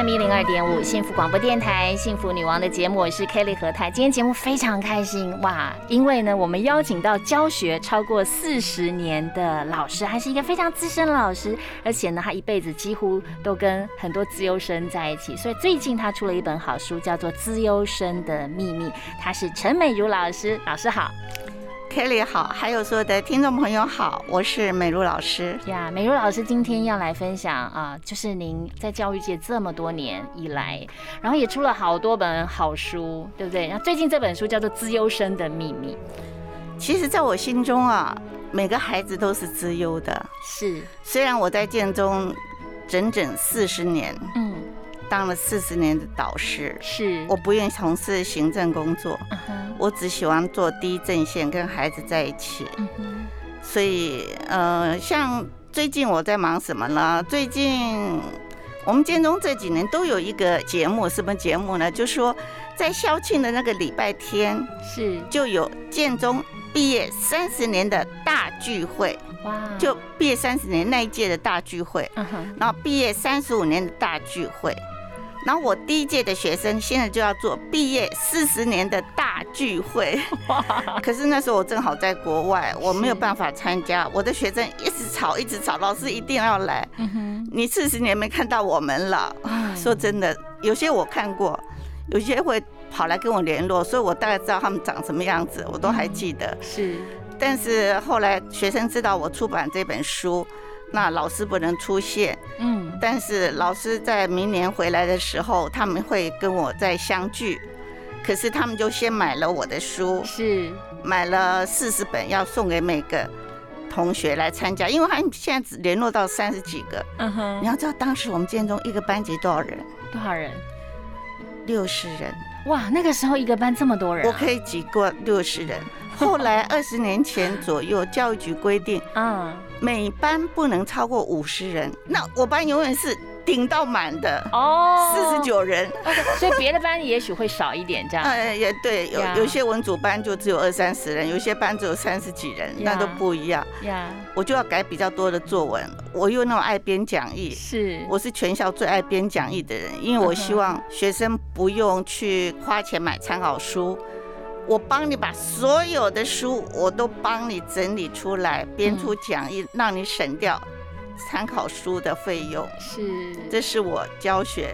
FM 一零二点五幸福广播电台幸福女王的节目，我是 Kelly 何太。今天节目非常开心哇，因为呢，我们邀请到教学超过四十年的老师，还是一个非常资深的老师，而且呢，他一辈子几乎都跟很多资优生在一起，所以最近他出了一本好书，叫做《资优生的秘密》。他是陈美如老师，老师好。Kelly 好，还有所有的听众朋友好，我是美如老师呀。美如老师今天要来分享啊，就是您在教育界这么多年以来，然后也出了好多本好书，对不对？然后最近这本书叫做《资优生的秘密》。其实，在我心中啊，每个孩子都是资优的。是，虽然我在建中整整四十年，嗯。当了四十年的导师，是我不愿意从事行政工作，我只喜欢做第一阵线，跟孩子在一起。所以，呃，像最近我在忙什么呢？最近我们建中这几年都有一个节目，什么节目呢？就是说在校庆的那个礼拜天，是就有建中毕业三十年的大聚会。哇！就毕业三十年那一届的大聚会，然后毕业三十五年的大聚会。然后我第一届的学生现在就要做毕业四十年的大聚会，可是那时候我正好在国外，我没有办法参加。我的学生一直吵，一直吵，老师一定要来。你四十年没看到我们了，说真的，有些我看过，有些会跑来跟我联络，所以我大概知道他们长什么样子，我都还记得。是，但是后来学生知道我出版这本书。那老师不能出现，嗯，但是老师在明年回来的时候，他们会跟我再相聚。可是他们就先买了我的书，是买了四十本，要送给每个同学来参加，因为他们现在只联络到三十几个。嗯哼，你要知道当时我们建中一个班级多少人？多少人？六十人。哇，那个时候一个班这么多人，我可以挤过六十人。后来二十年前左右，教育局规定，嗯，每班不能超过五十人。那我班永远是顶到满的哦，四十九人。所以别的班也许会少一点这样。哎，也对，有有些文组班就只有二三十人，有些班只有三十几人，那都不一样。呀，我就要改比较多的作文。我又那么爱编讲义，是，我是全校最爱编讲义的人，因为我希望学生不用去花钱买参考书。我帮你把所有的书，我都帮你整理出来，编出讲义，让你省掉参考书的费用。是，这是我教学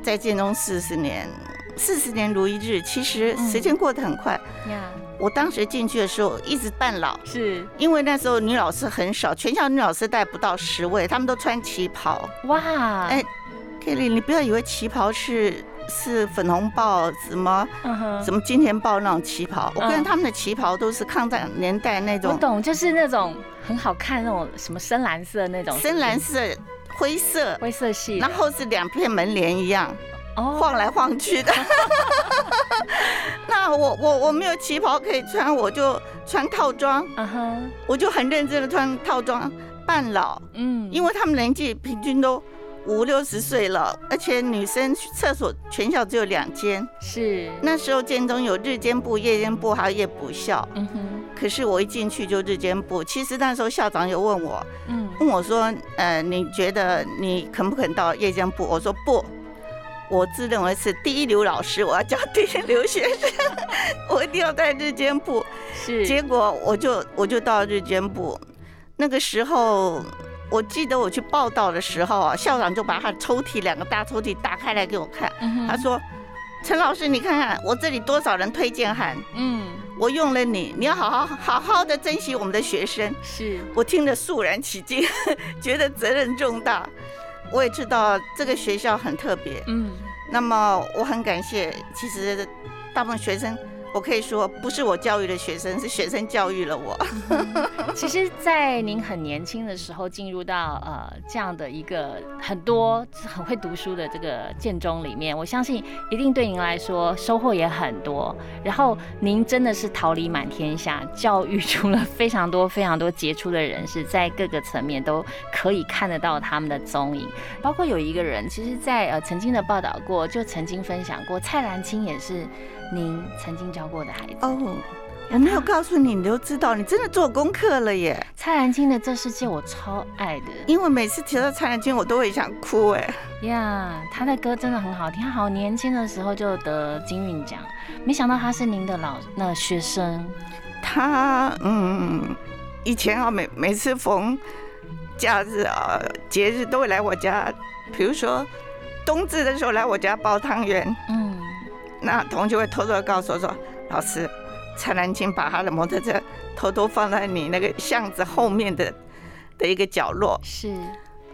在建中四十年，四十年如一日。其实时间过得很快。呀，我当时进去的时候一直半老，是因为那时候女老师很少，全校女老师带不到十位，她们都穿旗袍。哇，哎，Kelly，你不要以为旗袍是。是粉红豹什么什么金钱豹那种旗袍，我跟他们的旗袍都是抗战年代那种。我懂，就是那种很好看那种什么深蓝色那种。深蓝色、灰色、灰色系，然后是两片门帘一样，晃来晃去的。那我我我没有旗袍可以穿，我就穿套装。啊哼，我就很认真的穿套装，半老。嗯，因为他们年纪平均都。五六十岁了，而且女生厕所全校只有两间。是那时候建中有日间部、夜间部，还有夜补校。嗯哼。可是我一进去就日间部。其实那时候校长有问我，嗯，问我说，呃，你觉得你肯不肯到夜间部？我说不，我自认为是第一流老师，我要教第一流学生，我一定要在日间部。是。结果我就我就到日间部，那个时候。我记得我去报道的时候啊，校长就把他抽屉两个大抽屉打开来给我看，他说：“陈老师，你看看我这里多少人推荐函，嗯，我用了你，你要好好好好的珍惜我们的学生。”是我听得肃然起敬，觉得责任重大。我也知道这个学校很特别，嗯，那么我很感谢，其实大部分学生。我可以说，不是我教育的学生，是学生教育了我。其实，在您很年轻的时候进入到呃这样的一个很多很会读书的这个建中里面，我相信一定对您来说收获也很多。然后您真的是桃李满天下，教育出了非常多非常多杰出的人士，在各个层面都可以看得到他们的踪影。包括有一个人，其实，在呃曾经的报道过，就曾经分享过，蔡澜清也是。您曾经教过的孩子哦，我没有告诉你，你都知道，你真的做功课了耶。蔡澜清的《这世界》我超爱的，因为每次提到蔡澜清，我都会想哭哎。呀，他的歌真的很好听，他好年轻的时候就得金韵奖，没想到他是您的老那学生。他嗯，以前啊，每每次逢假日啊、节日都会来我家，比如说冬至的时候来我家煲汤圆。嗯。那同学会偷偷告诉我说：“老师，蔡澜清把他的摩托车偷偷放在你那个巷子后面的的一个角落。”是，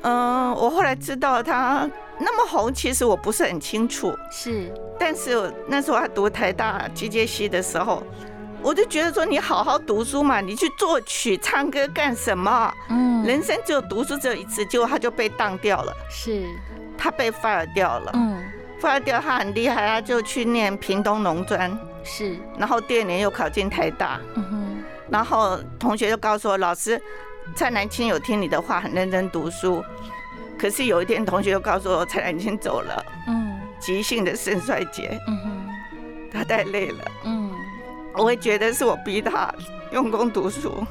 嗯，我后来知道他那么红，其实我不是很清楚。是，但是那时候他读台大机械系的时候，我就觉得说：“你好好读书嘛，你去作曲唱歌干什么？嗯，人生只有读书只有一次，结果他就被当掉了。是，他被 fire 掉了。嗯。发掉他很厉害，他就去念屏东农专，是，然后第二年又考进台大，嗯哼，然后同学就告诉我，老师蔡南青有听你的话，很认真读书，可是有一天同学又告诉我，蔡南青走了，嗯，急性的肾衰竭，嗯哼，他太累了，嗯，我会觉得是我逼他用功读书，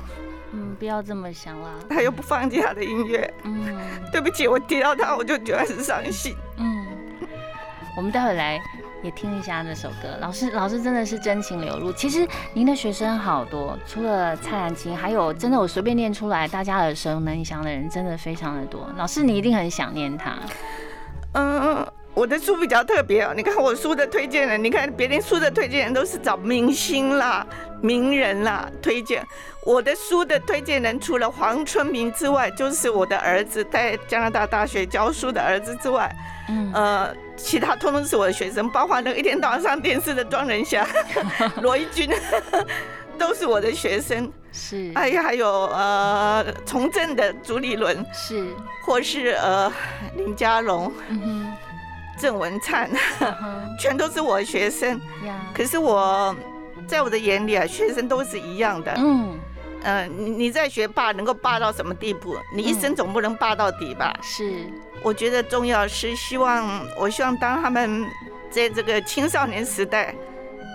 嗯，不要这么想啦，他又不放弃他的音乐，嗯，对不起，我提到他我就觉得很伤心，嗯。我们待会来也听一下这首歌。老师，老师真的是真情流露。其实您的学生好多，除了蔡澜琴，还有真的我随便念出来，大家耳熟能详的人真的非常的多。老师，你一定很想念他。嗯。我的书比较特别哦，你看我书的推荐人，你看别人书的推荐人都是找明星啦、名人啦推荐，我的书的推荐人除了黄春明之外，就是我的儿子在加拿大大学教书的儿子之外，嗯，呃，其他通通是我的学生，包括那个一天到晚上电视的庄仁祥、罗一军，都是我的学生。是，哎呀，还有呃，从政的朱立伦，是，或是呃林佳龙。郑文灿，全都是我的学生。可是我在我的眼里啊，学生都是一样的。嗯，呃，你你在学霸能够霸到什么地步？你一生总不能霸到底吧？是。我觉得重要是希望，我希望当他们在这个青少年时代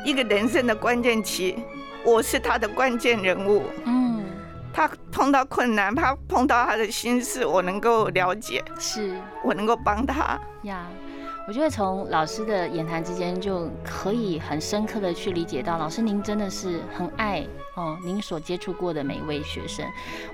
一个人生的关键期，我是他的关键人物。嗯，他碰到困难，他碰到他的心事，我能够了解，是我能够帮他。呀。我觉得从老师的言谈之间就可以很深刻的去理解到，老师您真的是很爱哦，您所接触过的每一位学生。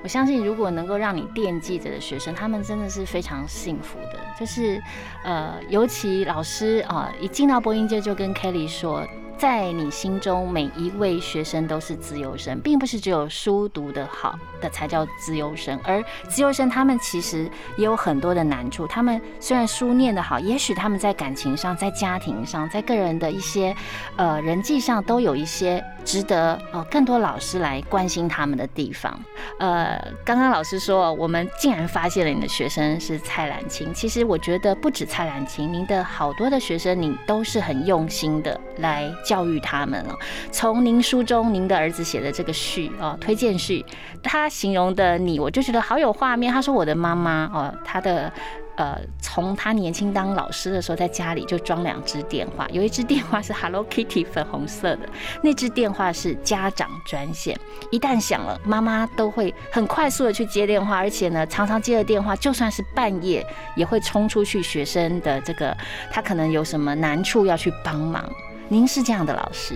我相信如果能够让你惦记着的学生，他们真的是非常幸福的。就是，呃，尤其老师啊，一进到播音界就跟 Kelly 说。在你心中，每一位学生都是自由生，并不是只有书读得好的才叫自由生。而自由生他们其实也有很多的难处。他们虽然书念得好，也许他们在感情上、在家庭上、在个人的一些呃人际上，都有一些值得呃更多老师来关心他们的地方。呃，刚刚老师说，我们竟然发现了你的学生是蔡澜清。其实我觉得不止蔡澜清，您的好多的学生，你都是很用心的来。教育他们了。从您书中您的儿子写的这个序哦，推荐序，他形容的你，我就觉得好有画面。他说我的妈妈哦，他的呃，从他年轻当老师的时候，在家里就装两只电话，有一只电话是 Hello Kitty 粉红色的，那只电话是家长专线，一旦响了，妈妈都会很快速的去接电话，而且呢，常常接了电话，就算是半夜也会冲出去学生的这个，他可能有什么难处要去帮忙。您是这样的老师，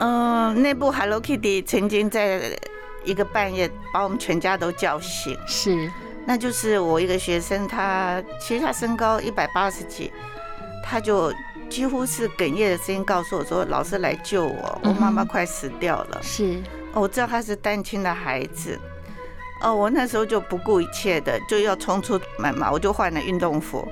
嗯，那部 Hello Kitty 曾经在一个半夜把我们全家都叫醒，是，那就是我一个学生，他其实他身高一百八十几，他就几乎是哽咽的声音告诉我说：“老师来救我，我妈妈快死掉了。”是，我知道他是单亲的孩子，哦，我那时候就不顾一切的就要冲出门嘛，我就换了运动服。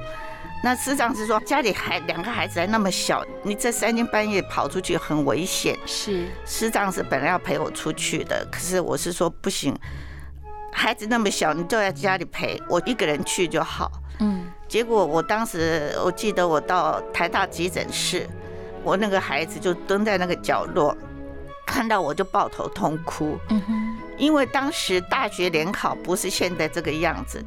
那师长是说家里还两个孩子还那么小，你这三更半夜跑出去很危险。是师长是本来要陪我出去的，可是我是说不行，孩子那么小，你就在家里陪我一个人去就好。嗯，结果我当时我记得我到台大急诊室，我那个孩子就蹲在那个角落，看到我就抱头痛哭。嗯哼，因为当时大学联考不是现在这个样子，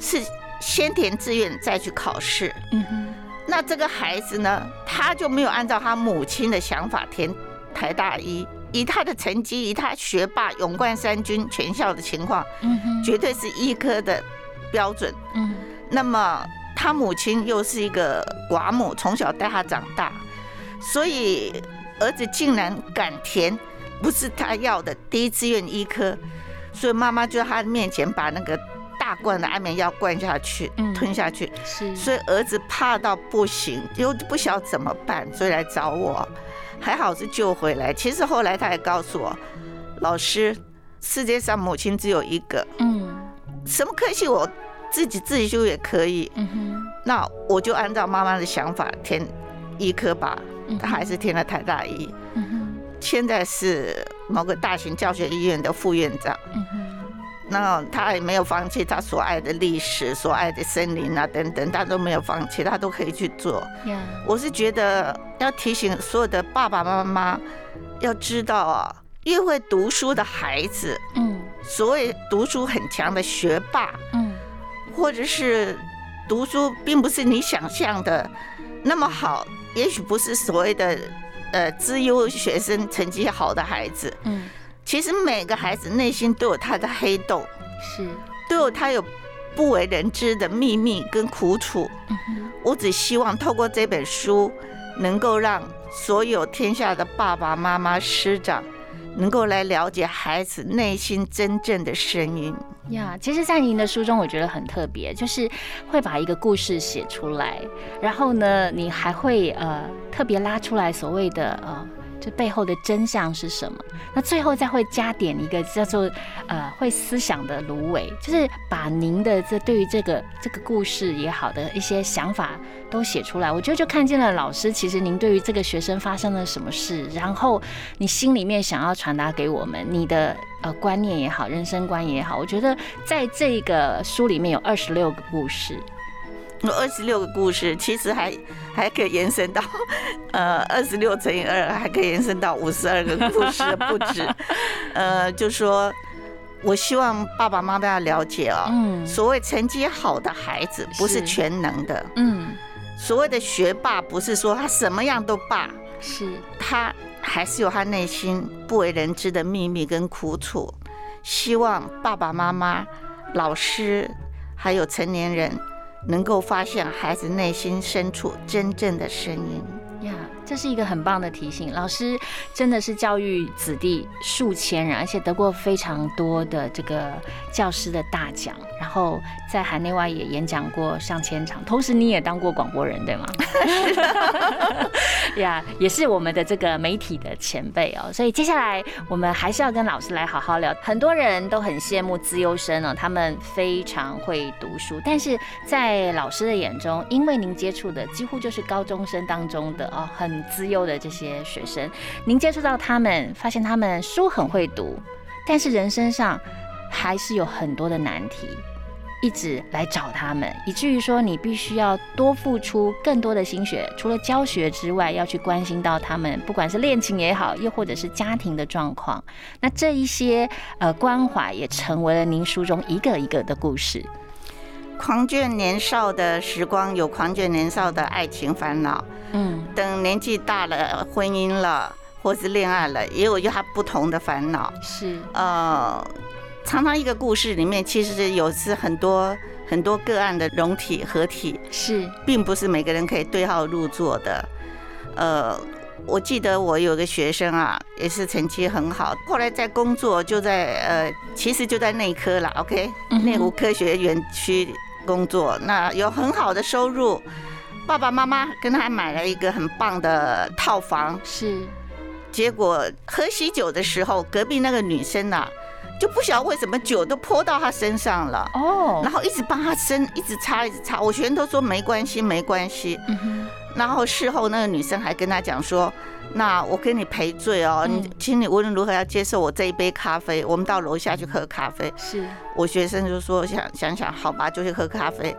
是。先填志愿再去考试，嗯哼，那这个孩子呢，他就没有按照他母亲的想法填台大一，以他的成绩，以他学霸、勇冠三军全校的情况，绝对是医科的标准，嗯，那么他母亲又是一个寡母，从小带他长大，所以儿子竟然敢填不是他要的第一志愿医科，所以妈妈就在他面前把那个。大罐的安眠药灌下去，吞下去，是，所以儿子怕到不行，又不晓得怎么办，所以来找我，还好是救回来。其实后来他也告诉我，老师，世界上母亲只有一个，嗯，什么科系我自己自己修也可以，嗯哼，那我就按照妈妈的想法填医科吧，他还是填了台大医，嗯哼，现在是某个大型教学医院的副院长，嗯哼。那他也没有放弃他所爱的历史、所爱的森林啊等等，他都没有放弃，他都可以去做。我是觉得要提醒所有的爸爸妈妈，要知道啊，越会读书的孩子，嗯，所谓读书很强的学霸，嗯，或者是读书并不是你想象的那么好，也许不是所谓的呃资优学生、成绩好的孩子，嗯。其实每个孩子内心都有他的黑洞，是都有他有不为人知的秘密跟苦楚。我只希望透过这本书，能够让所有天下的爸爸妈妈、师长，能够来了解孩子内心真正的声音。呀，其实，在您的书中，我觉得很特别，就是会把一个故事写出来，然后呢，你还会呃特别拉出来所谓的呃。这背后的真相是什么？那最后再会加点一个叫做呃会思想的芦苇，就是把您的这对于这个这个故事也好的一些想法都写出来。我觉得就看见了老师，其实您对于这个学生发生了什么事，然后你心里面想要传达给我们你的呃观念也好，人生观也好。我觉得在这个书里面有二十六个故事。二十六个故事，其实还还可以延伸到，呃，二十六乘以二，还可以延伸到五十二个故事不止。呃，就说，我希望爸爸妈妈要了解哦，嗯，所谓成绩好的孩子不是全能的，嗯，所谓的学霸不是说他什么样都霸，是他还是有他内心不为人知的秘密跟苦楚。希望爸爸妈妈、老师还有成年人。能够发现孩子内心深处真正的声音，这是一个很棒的提醒。老师真的是教育子弟数千人，而且得过非常多的这个教师的大奖，然后在海内外也演讲过上千场。同时，你也当过广播人，对吗？呀，也是我们的这个媒体的前辈哦。所以接下来我们还是要跟老师来好好聊。很多人都很羡慕资优生哦，他们非常会读书，但是在老师的眼中，因为您接触的几乎就是高中生当中的哦很资优的这些学生，您接触到他们，发现他们书很会读，但是人生上还是有很多的难题。一直来找他们，以至于说你必须要多付出更多的心血，除了教学之外，要去关心到他们，不管是恋情也好，又或者是家庭的状况。那这一些呃关怀也成为了您书中一个一个的故事。狂倦年少的时光有狂倦年少的爱情烦恼，嗯，等年纪大了，婚姻了，或是恋爱了，也有他不同的烦恼。是呃。常常一个故事里面，其实有是很多很多个案的容体合体，是，并不是每个人可以对号入座的。呃，我记得我有个学生啊，也是成绩很好，后来在工作就在呃，其实就在内科了，OK，内湖科学园区工作，那有很好的收入，爸爸妈妈跟他买了一个很棒的套房，是，结果喝喜酒的时候，隔壁那个女生呐。就不晓得为什么酒都泼到他身上了。哦，然后一直帮他身一直擦一直擦，我全都说没关系没关系，然后事后那个女生还跟他讲说，那我给你赔罪哦，你请你无论如何要接受我这一杯咖啡，我们到楼下去喝咖啡。是我学生就说想想想好吧，就去喝咖啡。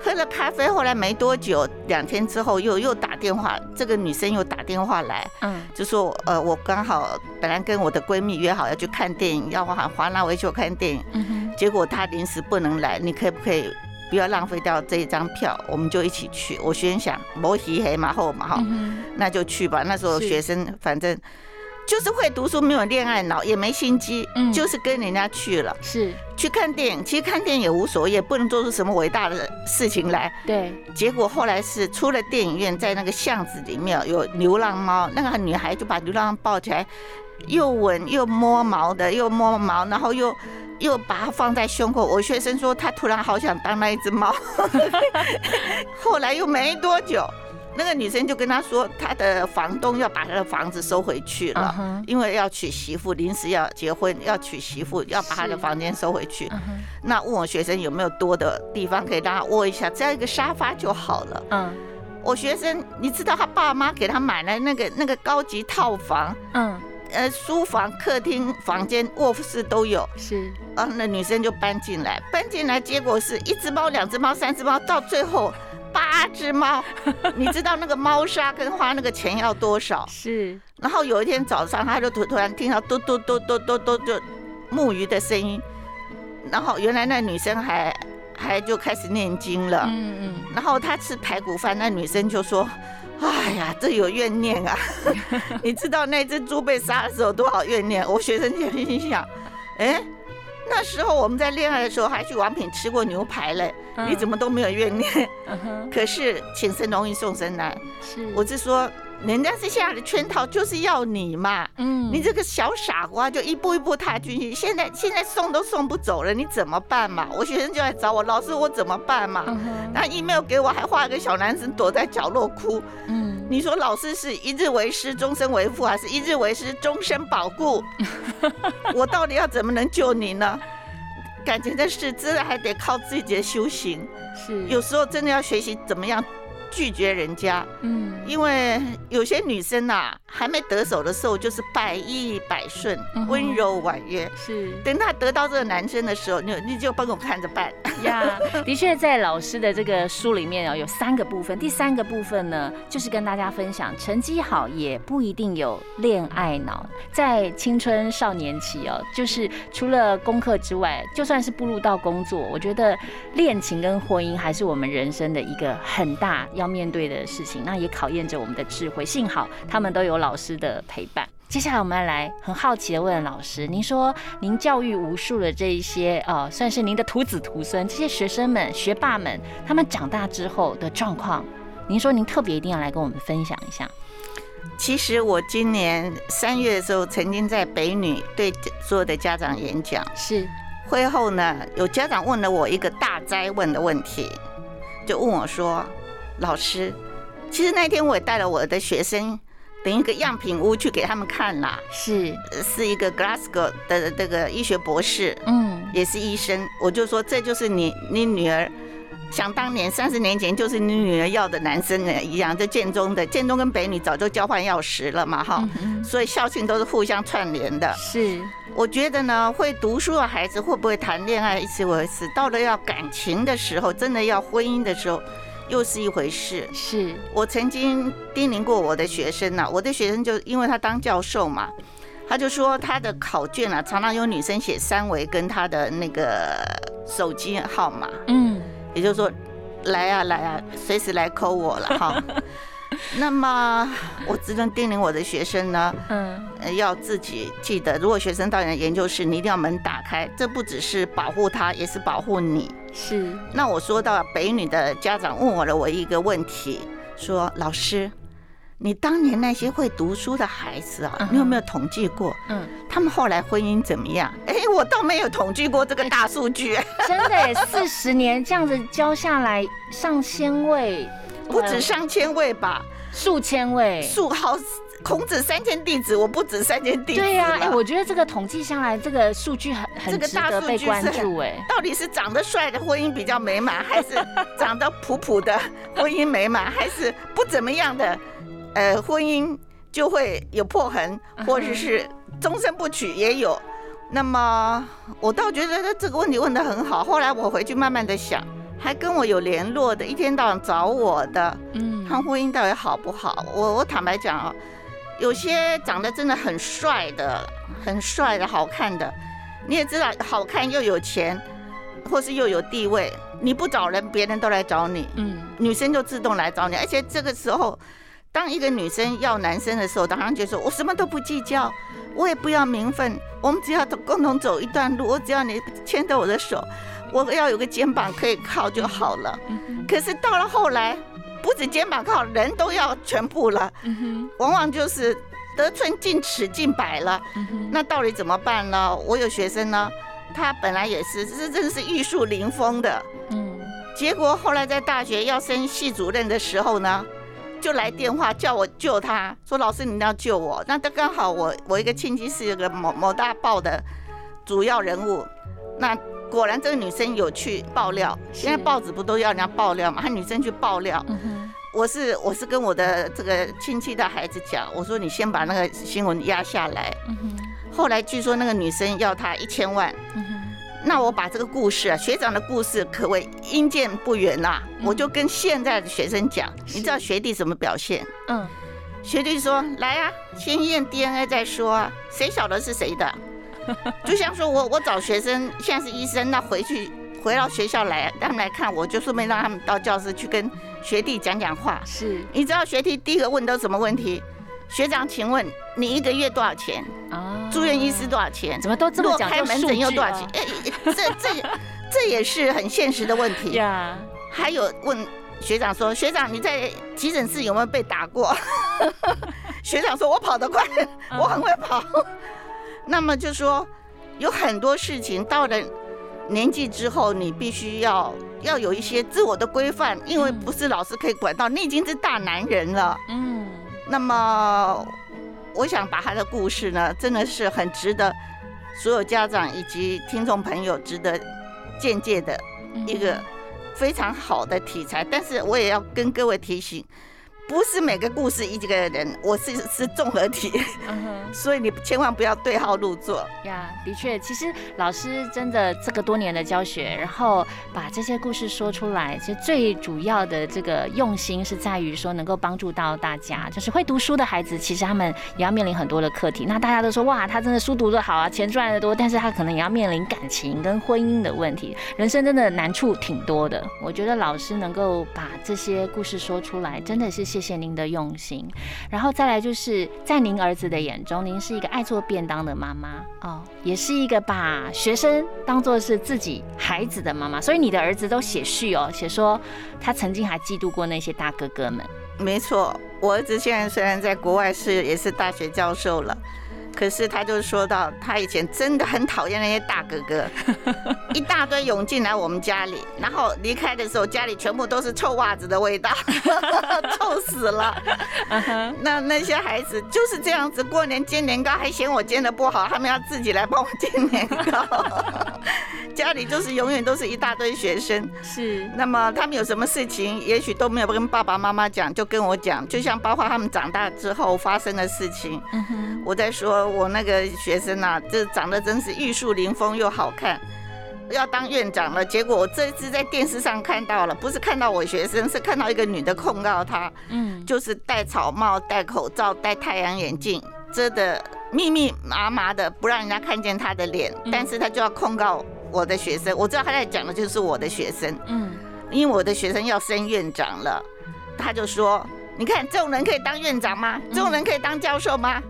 喝了咖啡，后来没多久，两天之后又又打电话，这个女生又打电话来，嗯，就说呃，我刚好本来跟我的闺蜜约好要去看电影，要华华纳维秀看电影，结果她临时不能来，你可不可以不要浪费掉这一张票，我们就一起去。我先想摩西黑马后嘛哈，那就去吧。那时候学生反正。就是会读书，没有恋爱脑，也没心机，嗯，就是跟人家去了，是去看电影。其实看电影也无所谓，也不能做出什么伟大的事情来。对，结果后来是出了电影院，在那个巷子里面有流浪猫，那个女孩就把流浪猫抱起来，又吻又摸毛的，又摸毛，然后又又把它放在胸口。我学生说他突然好想当那一只猫，后来又没多久。那个女生就跟他说，他的房东要把他的房子收回去了，因为要娶媳妇，临时要结婚，要娶媳妇，要把他的房间收回去。那问我学生有没有多的地方可以让他窝一下，只要一个沙发就好了。嗯，我学生，你知道他爸妈给他买了那个那个高级套房，嗯，呃，书房、客厅、房间、卧室都有。是，啊，那女生就搬进来，搬进来，结果是一只猫、两只猫、三只猫，到最后。八只猫，你知道那个猫砂跟花那个钱要多少？是。然后有一天早上，他就突突然听到嘟嘟嘟嘟嘟嘟就木鱼的声音，然后原来那女生还还就开始念经了。嗯嗯。然后他吃排骨饭，那女生就说：“哎呀，这有怨念啊！你知道那只猪被杀的时候多少怨念？”我学生就心想：“哎。”那时候我们在恋爱的时候还去王品吃过牛排嘞，你怎么都没有怨念？可是请神容易送神难，是，我是说，人家是下的圈套就是要你嘛，嗯，你这个小傻瓜就一步一步踏进去，现在现在送都送不走了，你怎么办嘛？我学生就来找我，老师我怎么办嘛？那 email 给我还画一个小男生躲在角落哭，嗯，你说老师是一日为师，终身为父，还是一日为师，终身保固？我到底要怎么能救你呢？感情的事，真的还得靠自己的修行。是，有时候真的要学习怎么样。拒绝人家，嗯，因为有些女生呐，还没得手的时候就是百依百顺、温柔婉约，是。等她得到这个男生的时候，你你就帮我看着办呀。的确，在老师的这个书里面哦，有三个部分。第三个部分呢，就是跟大家分享，成绩好也不一定有恋爱脑。在青春少年期哦，就是除了功课之外，就算是步入到工作，我觉得恋情跟婚姻还是我们人生的一个很大。要面对的事情，那也考验着我们的智慧。幸好他们都有老师的陪伴。接下来我们要来很好奇的问老师：您说您教育无数的这一些呃，算是您的徒子徒孙，这些学生们、学霸们，他们长大之后的状况，您说您特别一定要来跟我们分享一下。其实我今年三月的时候，曾经在北女对所有的家长演讲。是会后呢，有家长问了我一个大灾问的问题，就问我说。老师，其实那天我也带了我的学生，等一个样品屋去给他们看啦。是，是一个 Glasgow 的这个医学博士，嗯，也是医生。我就说，这就是你你女儿，想当年三十年前就是你女儿要的男生呢一样。这建中的建中跟北女早就交换钥匙了嘛，哈，所以校庆都是互相串联的。是，我觉得呢，会读书的孩子会不会谈恋爱一次我一次，到了要感情的时候，真的要婚姻的时候。又是一回事。是我曾经叮咛过我的学生呐，我的学生就因为他当教授嘛，他就说他的考卷啊，常常有女生写三维跟他的那个手机号码，嗯，也就是说，来啊来啊，随时来扣我了哈。那么我只能叮咛我的学生呢，嗯，要自己记得，如果学生到你的研究室，你一定要门打开，这不只是保护他，也是保护你。是。那我说到北女的家长问我了我一个问题，说老师，你当年那些会读书的孩子啊，你有没有统计过？嗯，他们后来婚姻怎么样？哎，我倒没有统计过这个大数据。真的，四十年这样子教下来，上千位。不止上千位吧，数千位，数好孔子三千弟子，我不止三千弟子。对呀，哎，我觉得这个统计下来，这个数据很很值得被关注。哎，到底是长得帅的婚姻比较美满，还是长得普普的婚姻美满，还是不怎么样的呃婚姻就会有破痕，或者是终身不娶也有？那么我倒觉得这个问题问得很好。后来我回去慢慢的想，还跟我有联络的，一天到晚找我的，嗯，他婚姻到底好不好？我我坦白讲啊，有些长得真的很帅的，很帅的好看的，你也知道，好看又有钱，或是又有地位，你不找人，别人都来找你，嗯，女生就自动来找你，而且这个时候。当一个女生要男生的时候，当然就说：“我什么都不计较，我也不要名分，我们只要共同走一段路，我只要你牵着我的手，我要有个肩膀可以靠就好了。”可是到了后来，不止肩膀靠，人都要全部了，往往就是得寸进尺进百了。那到底怎么办呢？我有学生呢，他本来也是，这真是玉树临风的，结果后来在大学要升系主任的时候呢。就来电话叫我救他，说老师你要救我。那他刚好我我一个亲戚是一个某某大报的主要人物，那果然这个女生有去爆料。现在报纸不都要人家爆料嘛？她女生去爆料。我是我是跟我的这个亲戚的孩子讲，我说你先把那个新闻压下来。后来据说那个女生要他一千万。那我把这个故事啊，学长的故事可谓因见不远呐。我就跟现在的学生讲，你知道学弟怎么表现？嗯，学弟说：“来啊，先验 DNA 再说啊，谁晓得是谁的？” 就像说我我找学生，现在是医生，那回去回到学校来，他们来看，我就顺便让他们到教室去跟学弟讲讲话。是，你知道学弟第一个问都什么问题？学长，请问你一个月多少钱？啊，住院医师多少钱？怎么都这么讲？开门诊又多少钱？哎，这这这也是很现实的问题呀。还有问学长说，学长你在急诊室有没有被打过？学长说，我跑得快，我很会跑。那么就说有很多事情到了年纪之后，你必须要要有一些自我的规范，因为不是老师可以管到，你已经是大男人了。嗯。那么，我想把他的故事呢，真的是很值得所有家长以及听众朋友值得借鉴的一个非常好的题材。但是我也要跟各位提醒。不是每个故事一个人，我是是综合体，所以你千万不要对号入座呀。的确，其实老师真的这个多年的教学，然后把这些故事说出来，其实最主要的这个用心是在于说能够帮助到大家。就是会读书的孩子，其实他们也要面临很多的课题。那大家都说哇，他真的书读得好啊，钱赚得多，但是他可能也要面临感情跟婚姻的问题，人生真的难处挺多的。我觉得老师能够把这些故事说出来，真的是谢谢谢您的用心，然后再来就是在您儿子的眼中，您是一个爱做便当的妈妈哦，也是一个把学生当做是自己孩子的妈妈，所以你的儿子都写序哦，写说他曾经还嫉妒过那些大哥哥们。没错，我儿子现在虽然在国外是也是大学教授了。可是他就说到，他以前真的很讨厌那些大哥哥，一大堆涌进来我们家里，然后离开的时候，家里全部都是臭袜子的味道，臭死了。那那些孩子就是这样子，过年煎年糕还嫌我煎的不好，他们要自己来帮我煎年糕。家里就是永远都是一大堆学生，是。那么他们有什么事情，也许都没有跟爸爸妈妈讲，就跟我讲，就像包括他们长大之后发生的事情，我在说。我那个学生呐，这长得真是玉树临风又好看，要当院长了。结果我这次在电视上看到了，不是看到我学生，是看到一个女的控告他，嗯，就是戴草帽、戴口罩、戴太阳眼镜，遮的密密麻麻的，不让人家看见他的脸。但是他就要控告我的学生，我知道他在讲的就是我的学生，嗯，因为我的学生要升院长了，他就说：“你看这种人可以当院长吗？这种人可以当教授吗？”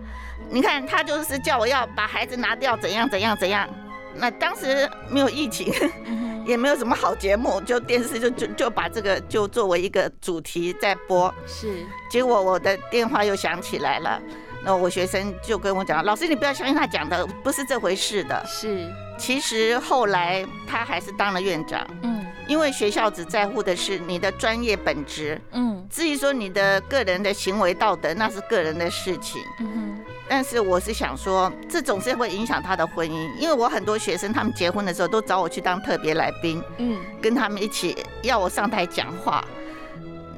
你看，他就是叫我要把孩子拿掉，怎样怎样怎样。那当时没有疫情，也没有什么好节目，就电视就就就把这个就作为一个主题在播。是，结果我的电话又响起来了，那我学生就跟我讲：“老师，你不要相信他讲的，不是这回事的。”是，其实后来他还是当了院长。嗯。因为学校只在乎的是你的专业本职，嗯，至于说你的个人的行为道德，那是个人的事情，嗯哼。但是我是想说，这总是会影响他的婚姻，因为我很多学生他们结婚的时候都找我去当特别来宾，嗯，跟他们一起要我上台讲话。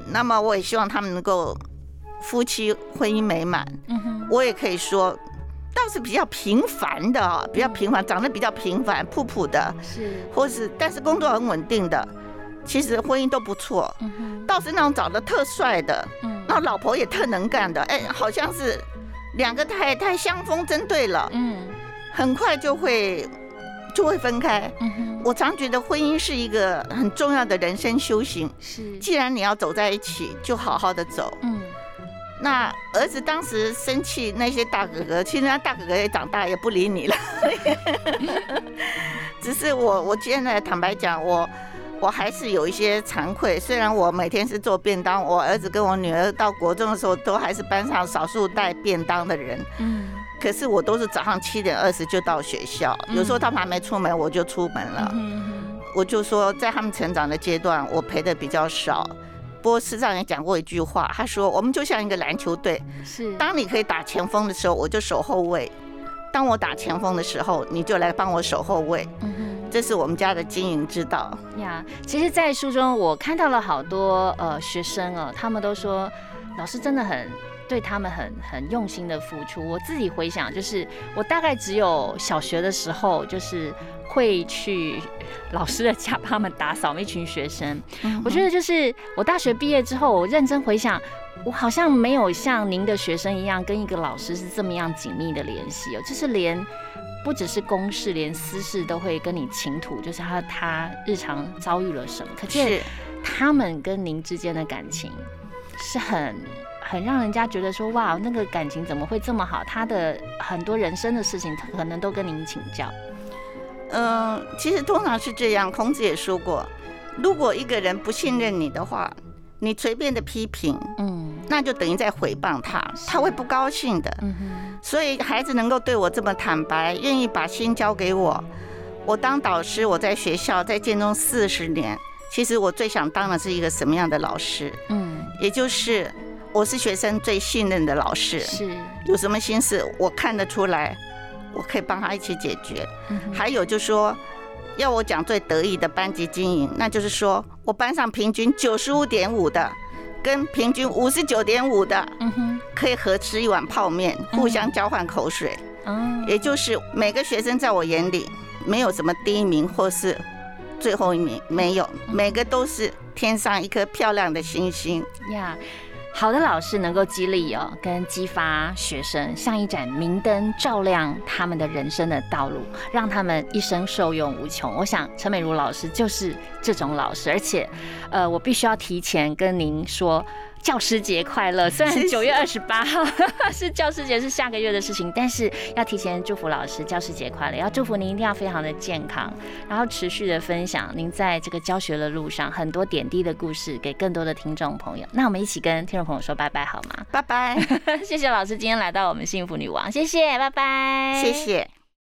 那么我也希望他们能够夫妻婚姻美满，嗯哼。我也可以说。倒是比较平凡的，比较平凡，长得比较平凡，普普的，是，或是但是工作很稳定的，其实婚姻都不错。嗯倒是那种长得特帅的，嗯，那老婆也特能干的，哎，好像是两个太太相逢真对了，嗯，很快就会就会分开。嗯我常觉得婚姻是一个很重要的人生修行。是，既然你要走在一起，就好好的走。嗯。那儿子当时生气，那些大哥哥，其实他大哥哥也长大，也不理你了。只是我，我现在坦白讲，我我还是有一些惭愧。虽然我每天是做便当，我儿子跟我女儿到国中的时候，都还是班上少数带便当的人。嗯。可是我都是早上七点二十就到学校，有时候他们还没出门，我就出门了。嗯我就说，在他们成长的阶段，我陪的比较少。波斯上也讲过一句话，他说：“我们就像一个篮球队，是当你可以打前锋的时候，我就守后卫；当我打前锋的时候，你就来帮我守后卫。”这是我们家的经营之道呀。其实，在书中我看到了好多呃学生哦，他们都说老师真的很对他们很很用心的付出。我自己回想，就是我大概只有小学的时候，就是会去。老师的家帮他们打扫，一群学生。我觉得就是我大学毕业之后，我认真回想，我好像没有像您的学生一样，跟一个老师是这么样紧密的联系哦。就是连不只是公事，连私事都会跟你倾吐，就是他他日常遭遇了什么。可是他们跟您之间的感情是很很让人家觉得说，哇，那个感情怎么会这么好？他的很多人生的事情，可能都跟您请教。嗯，其实通常是这样。孔子也说过，如果一个人不信任你的话，你随便的批评，嗯，那就等于在诽谤他，他会不高兴的。所以孩子能够对我这么坦白，愿意把心交给我，我当导师，我在学校在建中四十年，其实我最想当的是一个什么样的老师？嗯，也就是我是学生最信任的老师。是。有什么心事，我看得出来。我可以帮他一起解决。还有就是说，要我讲最得意的班级经营，那就是说我班上平均九十五点五的，跟平均五十九点五的，嗯哼，可以合吃一碗泡面，互相交换口水。哦，也就是每个学生在我眼里没有什么第一名或是最后一名，没有，每个都是天上一颗漂亮的星星。呀。好的老师能够激励哦，跟激发学生，像一盏明灯，照亮他们的人生的道路，让他们一生受用无穷。我想陈美如老师就是这种老师，而且，呃，我必须要提前跟您说。教师节快乐！虽然九月二十八号 是教师节，是下个月的事情，但是要提前祝福老师教师节快乐。要祝福您一定要非常的健康，然后持续的分享您在这个教学的路上很多点滴的故事给更多的听众朋友。那我们一起跟听众朋友说拜拜好吗？拜拜！谢谢老师今天来到我们幸福女王，谢谢，拜拜，谢谢。